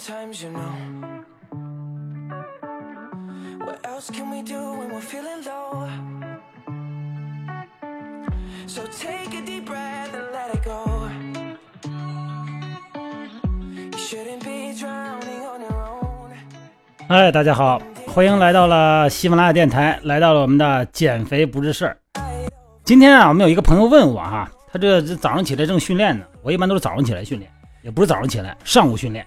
sometimes you know. What else can we do when we're feeling low? So take a deep breath and let it go. You shouldn't be drowning on your own. 哎，大家好，欢迎来到了喜马拉雅电台，来到了我们的减肥不是事儿。今天啊，我们有一个朋友问我哈，他这早上起来正训练呢，我一般都是早上起来训练，也不是早上起来，上午训练，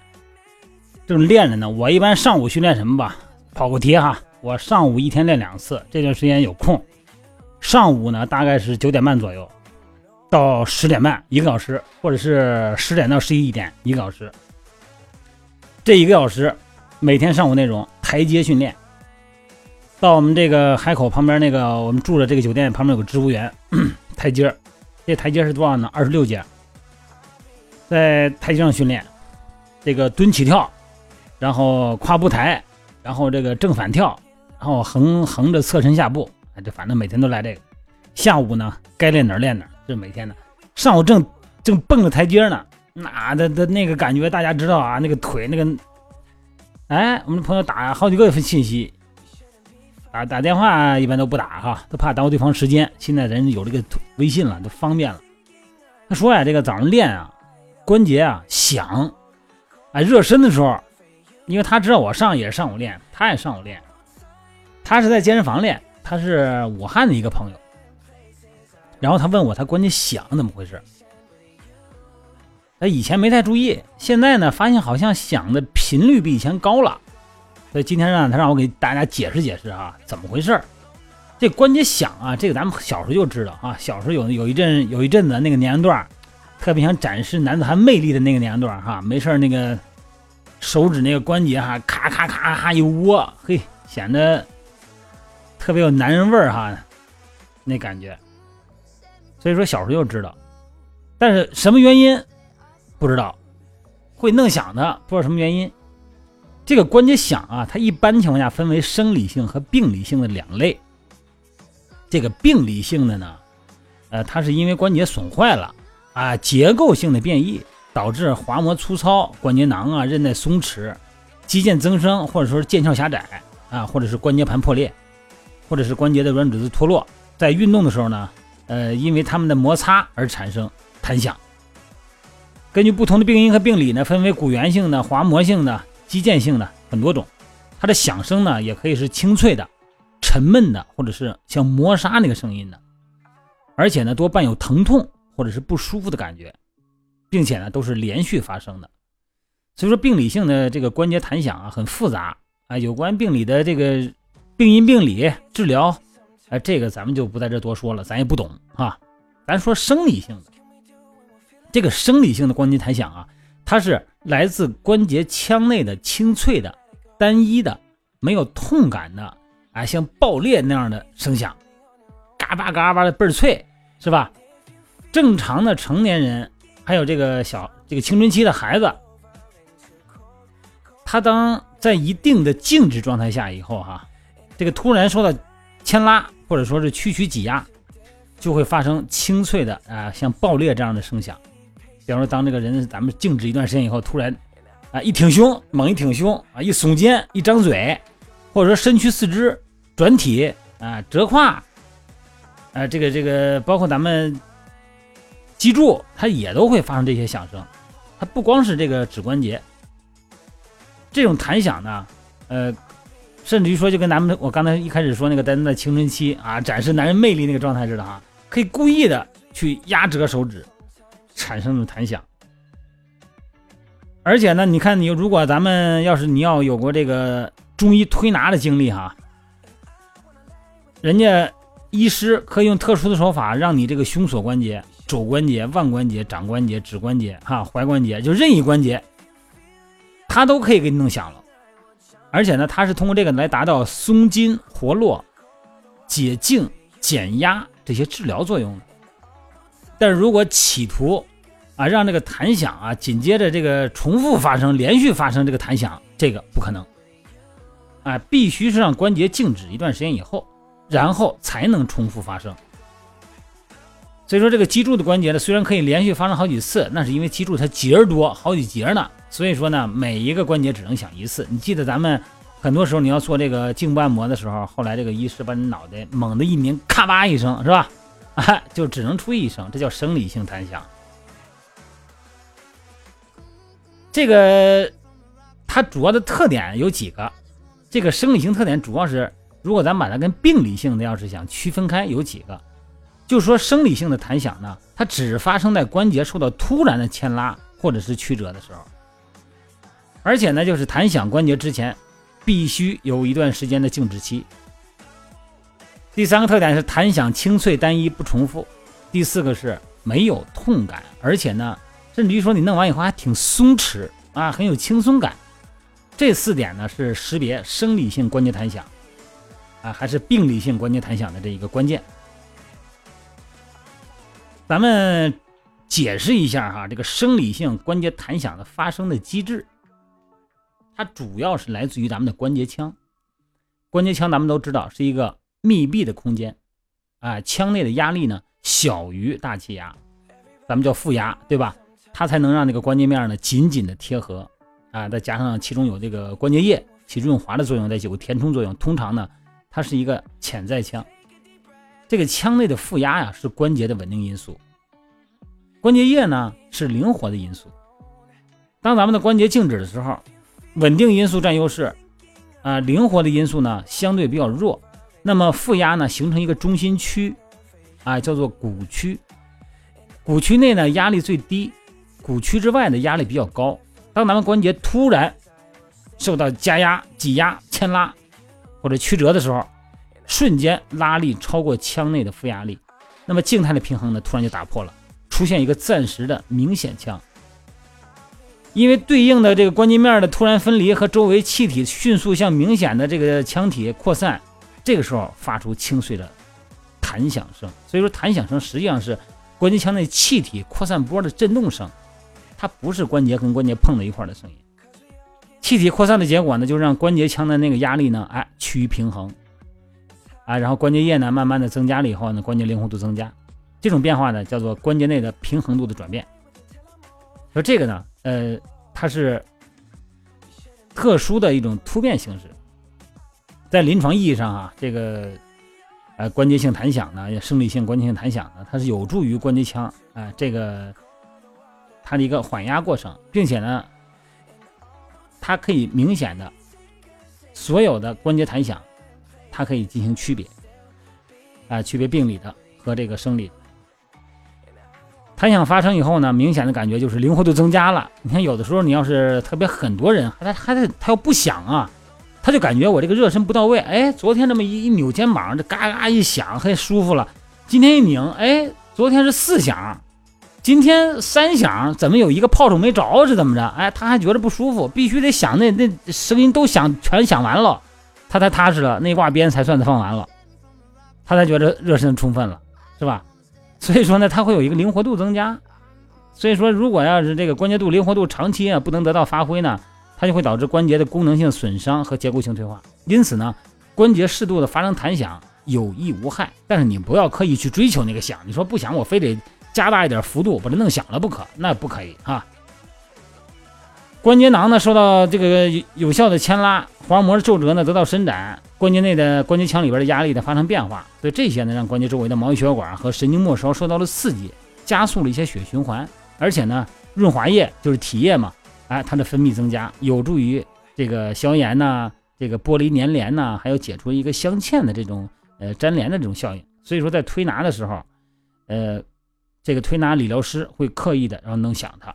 正练着呢。我一般上午训练什么吧？跑个题哈，我上午一天练两次，这段时间有空，上午呢大概是九点半左右到十点半一个小时，或者是十点到十一点一个小时，这一个小时。每天上午那种台阶训练，到我们这个海口旁边那个我们住的这个酒店旁边有个植物园，台阶这台阶是多少呢？二十六阶，在台阶上训练，这个蹲起跳，然后跨步抬，然后这个正反跳，然后横横着侧身下步，这反正每天都来这个。下午呢，该练哪儿练哪，这每天的。上午正正蹦着台阶呢，那的的那个感觉大家知道啊，那个腿那个。哎，我们的朋友打好几个信息，打打电话一般都不打哈，都怕耽误对方时间。现在人有这个微信了，都方便了。他说呀，这个早上练啊，关节啊响，哎，热身的时候，因为他知道我上也是上午练，他也上午练，他是在健身房练，他是武汉的一个朋友。然后他问我，他关节响怎么回事？他以前没太注意，现在呢，发现好像响的频率比以前高了，所以今天让他让我给大家解释解释啊，怎么回事这关节响啊，这个咱们小时候就知道啊，小时候有有一阵有一阵子那个年龄段，特别想展示男子汉魅力的那个年龄段哈，没事那个手指那个关节哈，咔咔咔咔一窝，嘿，显得特别有男人味儿哈，那感觉。所以说小时候就知道，但是什么原因？不知道会弄响的，不知道什么原因。这个关节响啊，它一般情况下分为生理性和病理性的两类。这个病理性的呢，呃，它是因为关节损坏了啊，结构性的变异导致滑膜粗糙、关节囊啊、韧带松弛、肌腱增生，或者说是腱鞘狭窄啊，或者是关节盘破裂，或者是关节的软组织脱落，在运动的时候呢，呃，因为它们的摩擦而产生弹响。根据不同的病因和病理呢，分为骨源性的、滑膜性的、肌腱性的很多种。它的响声呢，也可以是清脆的、沉闷的，或者是像磨砂那个声音的。而且呢，多伴有疼痛或者是不舒服的感觉，并且呢，都是连续发生的。所以说，病理性的这个关节弹响啊，很复杂啊。有关病理的这个病因、病理治疗，哎，这个咱们就不在这多说了，咱也不懂啊。咱说生理性的。这个生理性的关节弹响啊，它是来自关节腔内的清脆的、单一的、没有痛感的，啊，像爆裂那样的声响，嘎巴嘎巴的倍儿脆，是吧？正常的成年人，还有这个小这个青春期的孩子，他当在一定的静止状态下以后，哈，这个突然受到牵拉或者说是屈曲挤压，就会发生清脆的啊，像爆裂这样的声响。比方说，当这个人咱们静止一段时间以后，突然啊一挺胸，猛一挺胸啊，一耸肩，一张嘴，或者说身躯四肢转体啊，折胯啊，这个这个包括咱们脊柱，它也都会发生这些响声。它不光是这个指关节，这种弹响呢，呃，甚至于说就跟咱们我刚才一开始说那个咱的青春期啊，展示男人魅力那个状态似的哈，可以故意的去压折手指。产生的弹响，而且呢，你看你如果咱们要是你要有过这个中医推拿的经历哈，人家医师可以用特殊的手法让你这个胸锁关节、肘关节、腕关节、掌关节、指关节哈、踝关节，就任意关节，他都可以给你弄响了。而且呢，他是通过这个来达到松筋活络、解痉减压这些治疗作用的。但是如果企图啊让这个弹响啊紧接着这个重复发生、连续发生这个弹响，这个不可能。啊，必须是让关节静止一段时间以后，然后才能重复发生。所以说这个脊柱的关节呢，虽然可以连续发生好几次，那是因为脊柱它节儿多，好几节呢，所以说呢，每一个关节只能响一次。你记得咱们很多时候你要做这个颈部按摩的时候，后来这个医师把你脑袋猛地一拧，咔吧一声，是吧？啊，就只能出一声，这叫生理性弹响。这个它主要的特点有几个，这个生理性特点主要是，如果咱把它跟病理性的要是想区分开，有几个，就是说生理性的弹响呢，它只发生在关节受到突然的牵拉或者是曲折的时候，而且呢，就是弹响关节之前必须有一段时间的静止期。第三个特点是弹响清脆单一不重复，第四个是没有痛感，而且呢。甚至于说你弄完以后还挺松弛啊，很有轻松感。这四点呢是识别生理性关节弹响啊还是病理性关节弹响的这一个关键。咱们解释一下哈，这个生理性关节弹响的发生的机制，它主要是来自于咱们的关节腔。关节腔咱们都知道是一个密闭的空间啊，腔内的压力呢小于大气压，咱们叫负压，对吧？它才能让这个关节面呢紧紧的贴合啊，再加上其中有这个关节液起润滑的作用，再有个填充作用。通常呢，它是一个潜在腔。这个腔内的负压呀是关节的稳定因素，关节液呢是灵活的因素。当咱们的关节静止的时候，稳定因素占优势啊，灵活的因素呢相对比较弱。那么负压呢形成一个中心区啊，叫做骨区。骨区内呢压力最低。骨区之外的压力比较高，当咱们关节突然受到加压、挤压、牵拉或者曲折的时候，瞬间拉力超过腔内的负压力，那么静态的平衡呢突然就打破了，出现一个暂时的明显腔。因为对应的这个关节面的突然分离和周围气体迅速向明显的这个腔体扩散，这个时候发出清脆的弹响声。所以说弹响声实际上是关节腔内气体扩散波的震动声。它不是关节跟关节碰在一块的声音，气体扩散的结果呢，就让关节腔的那个压力呢，哎，趋于平衡，啊，然后关节液呢，慢慢的增加了以后呢，关节灵活度增加，这种变化呢，叫做关节内的平衡度的转变。说这个呢，呃，它是特殊的一种突变形式，在临床意义上啊，这个呃关节性弹响呢，生理性关节性弹响呢，它是有助于关节腔啊这个。它的一个缓压过程，并且呢，它可以明显的所有的关节弹响，它可以进行区别，啊，区别病理的和这个生理。弹响发生以后呢，明显的感觉就是灵活度增加了。你看，有的时候你要是特别很多人，他还得他要不响啊，他就感觉我这个热身不到位。哎，昨天这么一一扭肩膀，这嘎嘎一响，嘿舒服了。今天一拧，哎，昨天是四响。今天三响怎么有一个炮手没着是怎么着？哎，他还觉得不舒服，必须得响那那声音都响全响完了，他才踏实了，内挂鞭才算是放完了，他才觉得热身充分了，是吧？所以说呢，他会有一个灵活度增加。所以说，如果要是这个关节度灵活度长期啊不能得到发挥呢，它就会导致关节的功能性损伤和结构性退化。因此呢，关节适度的发生弹响有益无害，但是你不要刻意去追求那个响。你说不响，我非得。加大一点幅度，把它弄响了不可，那不可以啊。关节囊呢受到这个有效的牵拉，滑膜皱褶呢得到伸展，关节内的关节腔里边的压力呢发生变化，所以这些呢让关节周围的毛细血管和神经末梢受到了刺激，加速了一些血循环，而且呢润滑液就是体液嘛，哎它的分泌增加，有助于这个消炎呐，这个剥离粘连呐，还有解除一个镶嵌的这种呃粘连的这种效应。所以说在推拿的时候，呃。这个推拿理疗师会刻意的然后弄响它，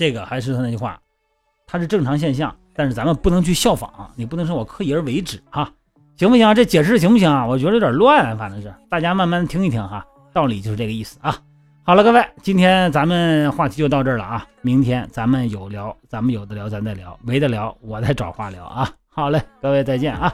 这个还是他那句话，它是正常现象，但是咱们不能去效仿，你不能说我刻意而为之哈，行不行？这解释行不行啊？我觉得有点乱，反正是大家慢慢听一听哈，道理就是这个意思啊。好了，各位，今天咱们话题就到这儿了啊，明天咱们有聊，咱们有的聊，咱再聊，没得聊，我再找话聊啊。好嘞，各位再见啊。